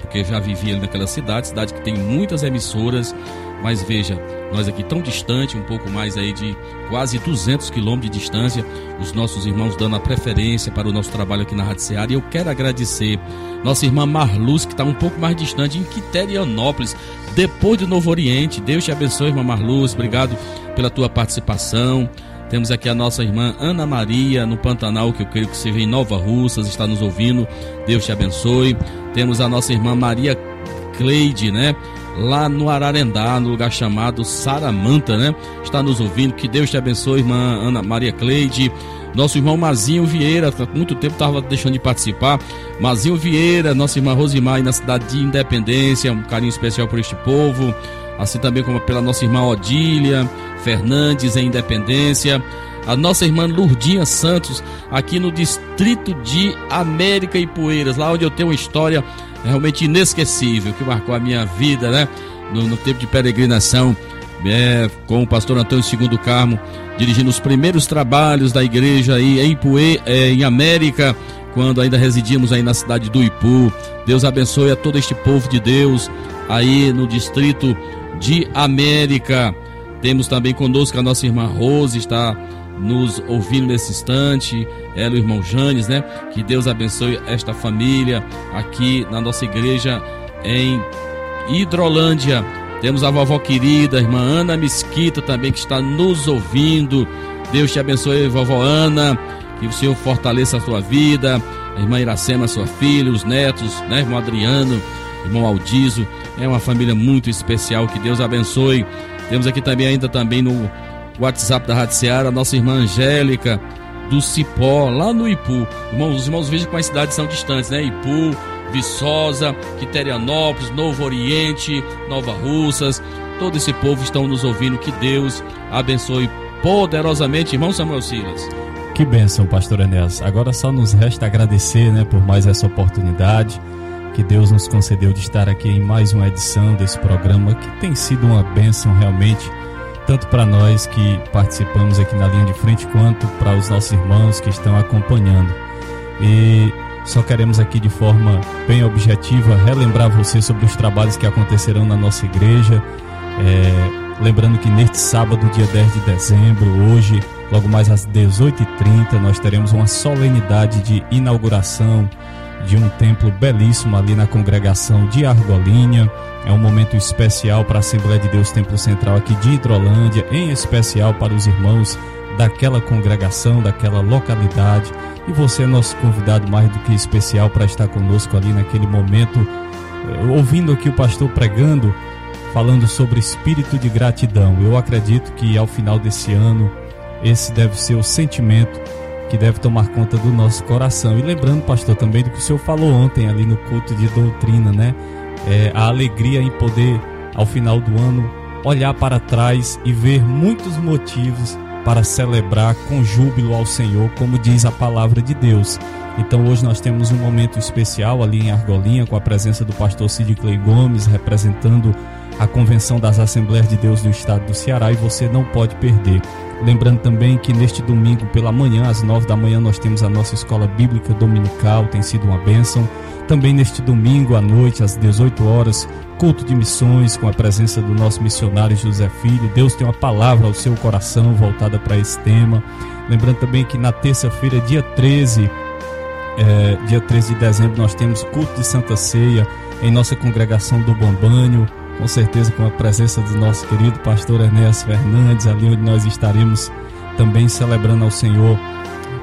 porque já vivi ali naquela cidade, cidade que tem muitas emissoras, mas veja, nós aqui tão distante, um pouco mais aí de quase 200 quilômetros de distância, os nossos irmãos dando a preferência para o nosso trabalho aqui na Rádio Seara. E eu quero agradecer nossa irmã Marluz, que está um pouco mais distante, em Quiterianópolis, depois do Novo Oriente. Deus te abençoe, irmã Marluz. Obrigado pela tua participação. Temos aqui a nossa irmã Ana Maria, no Pantanal, que eu creio que seja em Nova Russas, está nos ouvindo. Deus te abençoe. Temos a nossa irmã Maria Cleide, né? Lá no Ararendá, no lugar chamado Saramanta, né? Está nos ouvindo. Que Deus te abençoe, irmã Ana Maria Cleide. Nosso irmão Mazinho Vieira, há muito tempo estava deixando de participar. Mazinho Vieira, nossa irmã Rosimar, aí na cidade de Independência, um carinho especial por este povo. Assim também como pela nossa irmã Odília Fernandes, em Independência. A nossa irmã Lurdinha Santos, aqui no distrito de América e Poeiras, lá onde eu tenho uma história realmente inesquecível, que marcou a minha vida, né? No, no tempo de peregrinação, é, com o pastor Antônio Segundo Carmo, dirigindo os primeiros trabalhos da igreja aí em Puê, é, em América, quando ainda residíamos aí na cidade do Ipu. Deus abençoe a todo este povo de Deus aí no distrito de América. Temos também conosco a nossa irmã Rose, está nos ouvindo nesse instante, ela e o irmão Janes, né? Que Deus abençoe esta família aqui na nossa igreja em Hidrolândia. Temos a vovó querida, a irmã Ana Mesquita também que está nos ouvindo. Deus te abençoe, vovó Ana. Que o Senhor fortaleça a sua vida. A irmã Iracema, sua filha, os netos, né? Irmão Adriano, irmão Aldizo. É uma família muito especial. Que Deus abençoe. Temos aqui também ainda também no WhatsApp da Rádio Seara, nossa irmã Angélica do Cipó, lá no Ipu. Irmãos, os irmãos vejam que as cidades são distantes, né? Ipu, Viçosa, Quiterianópolis, Novo Oriente, Nova Russas. Todo esse povo estão nos ouvindo. Que Deus abençoe poderosamente, irmão Samuel Silas. Que bênção, pastor Enéas. Agora só nos resta agradecer né, por mais essa oportunidade que Deus nos concedeu de estar aqui em mais uma edição desse programa que tem sido uma bênção realmente, tanto para nós que participamos aqui na linha de frente, quanto para os nossos irmãos que estão acompanhando. E só queremos aqui de forma bem objetiva relembrar você sobre os trabalhos que acontecerão na nossa igreja. É, lembrando que neste sábado, dia 10 de dezembro, hoje, logo mais às 18h30, nós teremos uma solenidade de inauguração de um templo belíssimo ali na congregação de Argolinha. É um momento especial para a Assembleia de Deus Templo Central aqui de Hidrolândia, em especial para os irmãos daquela congregação, daquela localidade. E você é nosso convidado mais do que especial para estar conosco ali naquele momento, eh, ouvindo aqui o pastor pregando, falando sobre espírito de gratidão. Eu acredito que ao final desse ano, esse deve ser o sentimento que deve tomar conta do nosso coração. E lembrando, pastor, também do que o senhor falou ontem ali no culto de doutrina, né? É, a alegria em poder, ao final do ano, olhar para trás e ver muitos motivos para celebrar com júbilo ao Senhor, como diz a palavra de Deus. Então hoje nós temos um momento especial ali em Argolinha com a presença do pastor Cid Clay Gomes representando a Convenção das Assembleias de Deus do Estado do Ceará e você não pode perder. Lembrando também que neste domingo pela manhã, às nove da manhã, nós temos a nossa escola bíblica dominical, tem sido uma bênção. Também neste domingo à noite, às 18 horas, culto de missões com a presença do nosso missionário José Filho. Deus tem uma palavra ao seu coração voltada para esse tema. Lembrando também que na terça-feira, dia 13, é, dia 13 de dezembro, nós temos culto de Santa Ceia em nossa congregação do Bombanho com certeza com a presença do nosso querido pastor Ernesto Fernandes, ali onde nós estaremos também celebrando ao Senhor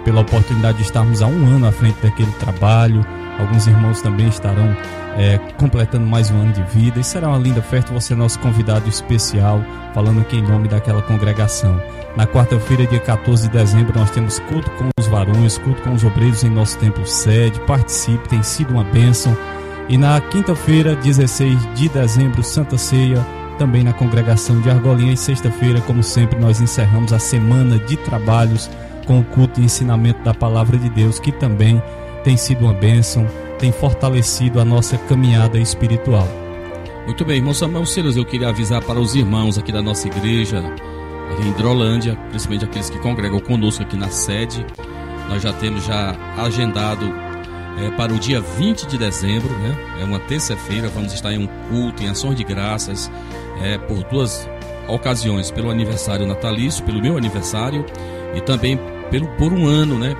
pela oportunidade de estarmos há um ano à frente daquele trabalho. Alguns irmãos também estarão é, completando mais um ano de vida e será uma linda festa. Você é nosso convidado especial, falando aqui em nome daquela congregação. Na quarta-feira, dia 14 de dezembro, nós temos culto com os varões, culto com os obreiros em nosso templo sede. Participe, tem sido uma bênção. E na quinta-feira, 16 de dezembro, Santa Ceia, também na congregação de Argolinha. E sexta-feira, como sempre, nós encerramos a semana de trabalhos com o culto e ensinamento da palavra de Deus, que também tem sido uma bênção, tem fortalecido a nossa caminhada espiritual. Muito bem, irmão Samuel Silas, eu queria avisar para os irmãos aqui da nossa igreja, em Hidrolândia, principalmente aqueles que congregam conosco aqui na sede. Nós já temos já agendado é, para o dia 20 de dezembro, né? É uma terça-feira, vamos estar em um culto, em ações de graças, é, por duas ocasiões, pelo aniversário natalício, pelo meu aniversário e também pelo por um ano, né?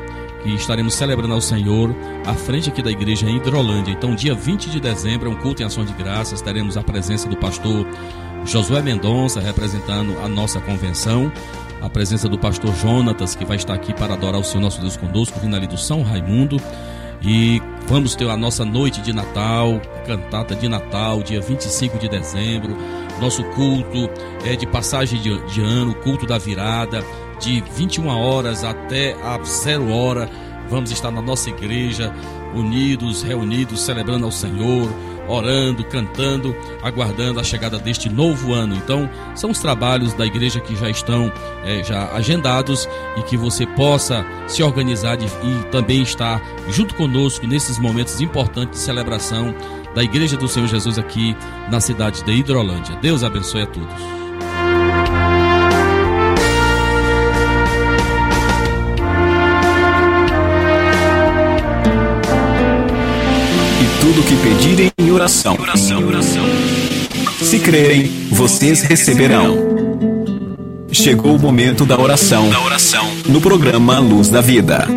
Que estaremos celebrando ao Senhor à frente aqui da igreja em Hidrolândia. Então, dia 20 de dezembro é um culto em ações de graças, teremos a presença do pastor Josué Mendonça representando a nossa convenção a presença do pastor Jonatas, que vai estar aqui para adorar o Senhor nosso Deus conosco, vindo ali do São Raimundo. E vamos ter a nossa noite de Natal, cantata de Natal, dia 25 de dezembro. Nosso culto é de passagem de, de ano, culto da virada, de 21 horas até a zero hora. Vamos estar na nossa igreja, unidos, reunidos, celebrando ao Senhor, orando, cantando, aguardando a chegada deste novo ano. Então, são os trabalhos da igreja que já estão é, já agendados e que você possa se organizar e também estar junto conosco nesses momentos importantes de celebração da Igreja do Senhor Jesus aqui na cidade de Hidrolândia. Deus abençoe a todos. Tudo que pedirem em oração, oração, oração. Se crerem, vocês receberão. Chegou o momento da oração, da oração, no programa Luz da Vida.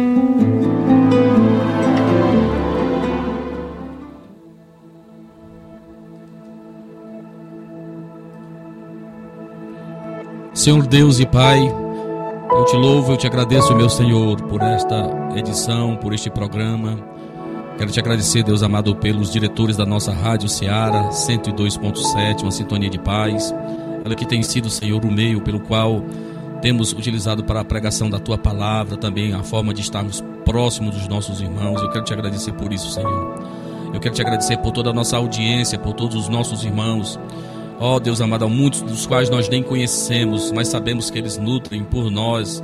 Senhor Deus e Pai, eu te louvo, eu te agradeço, meu Senhor, por esta edição, por este programa. Quero te agradecer, Deus amado, pelos diretores da nossa Rádio Ceará 102.7, uma sintonia de paz. Ela que tem sido, Senhor, o meio pelo qual temos utilizado para a pregação da tua palavra, também a forma de estarmos próximos dos nossos irmãos. Eu quero te agradecer por isso, Senhor. Eu quero te agradecer por toda a nossa audiência, por todos os nossos irmãos. Ó oh, Deus amado, muitos dos quais nós nem conhecemos, mas sabemos que eles nutrem por nós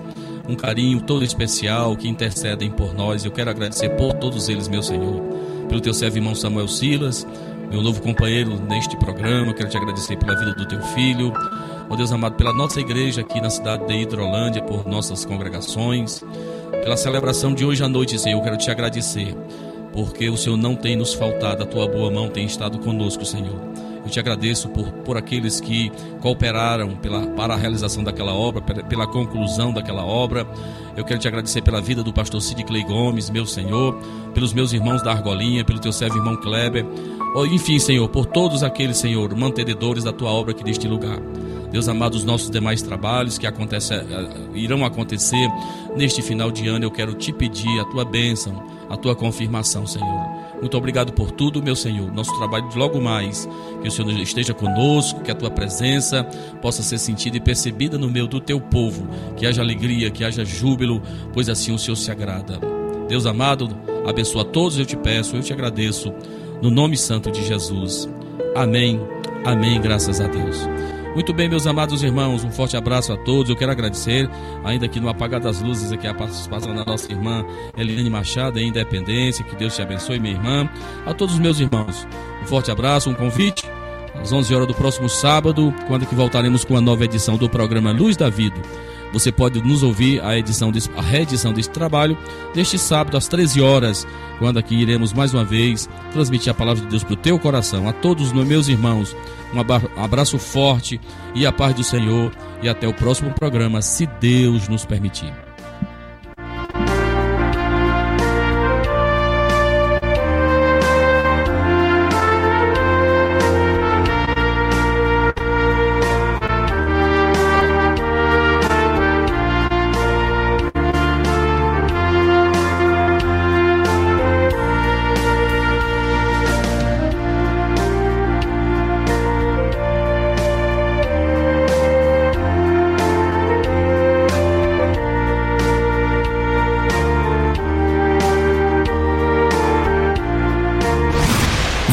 um carinho todo especial, que intercedem por nós. Eu quero agradecer por todos eles, meu Senhor. Pelo teu servo irmão Samuel Silas, meu novo companheiro neste programa. Eu quero te agradecer pela vida do teu filho. Ó oh, Deus amado, pela nossa igreja aqui na cidade de Hidrolândia, por nossas congregações, pela celebração de hoje à noite, Senhor. Eu quero te agradecer, porque o Senhor não tem nos faltado, a tua boa mão tem estado conosco, Senhor. Eu te agradeço por, por aqueles que cooperaram pela, para a realização daquela obra, pela conclusão daquela obra. Eu quero te agradecer pela vida do pastor Cid Clay Gomes, meu Senhor, pelos meus irmãos da Argolinha, pelo teu servo irmão Kleber. Enfim, Senhor, por todos aqueles, Senhor, mantenedores da tua obra aqui neste lugar. Deus amado, os nossos demais trabalhos que acontece, eh, irão acontecer neste final de ano, eu quero te pedir a tua bênção, a tua confirmação, Senhor. Muito obrigado por tudo, meu Senhor. Nosso trabalho de logo mais. Que o Senhor esteja conosco, que a tua presença possa ser sentida e percebida no meio do teu povo. Que haja alegria, que haja júbilo, pois assim o Senhor se agrada. Deus amado, abençoa todos, eu te peço, eu te agradeço. No nome santo de Jesus. Amém. Amém. Graças a Deus. Muito bem, meus amados irmãos, um forte abraço a todos. Eu quero agradecer, ainda aqui no Apagar das Luzes, aqui a participação da nossa irmã Eliane Machado, em Independência. Que Deus te abençoe, minha irmã. A todos os meus irmãos, um forte abraço, um convite. Às 11 horas do próximo sábado, quando que voltaremos com a nova edição do programa Luz da Vida. Você pode nos ouvir a edição desse, a reedição deste trabalho neste sábado às 13 horas, quando aqui iremos mais uma vez transmitir a palavra de Deus para o teu coração. A todos os meus irmãos, um abraço forte e a paz do Senhor e até o próximo programa, se Deus nos permitir.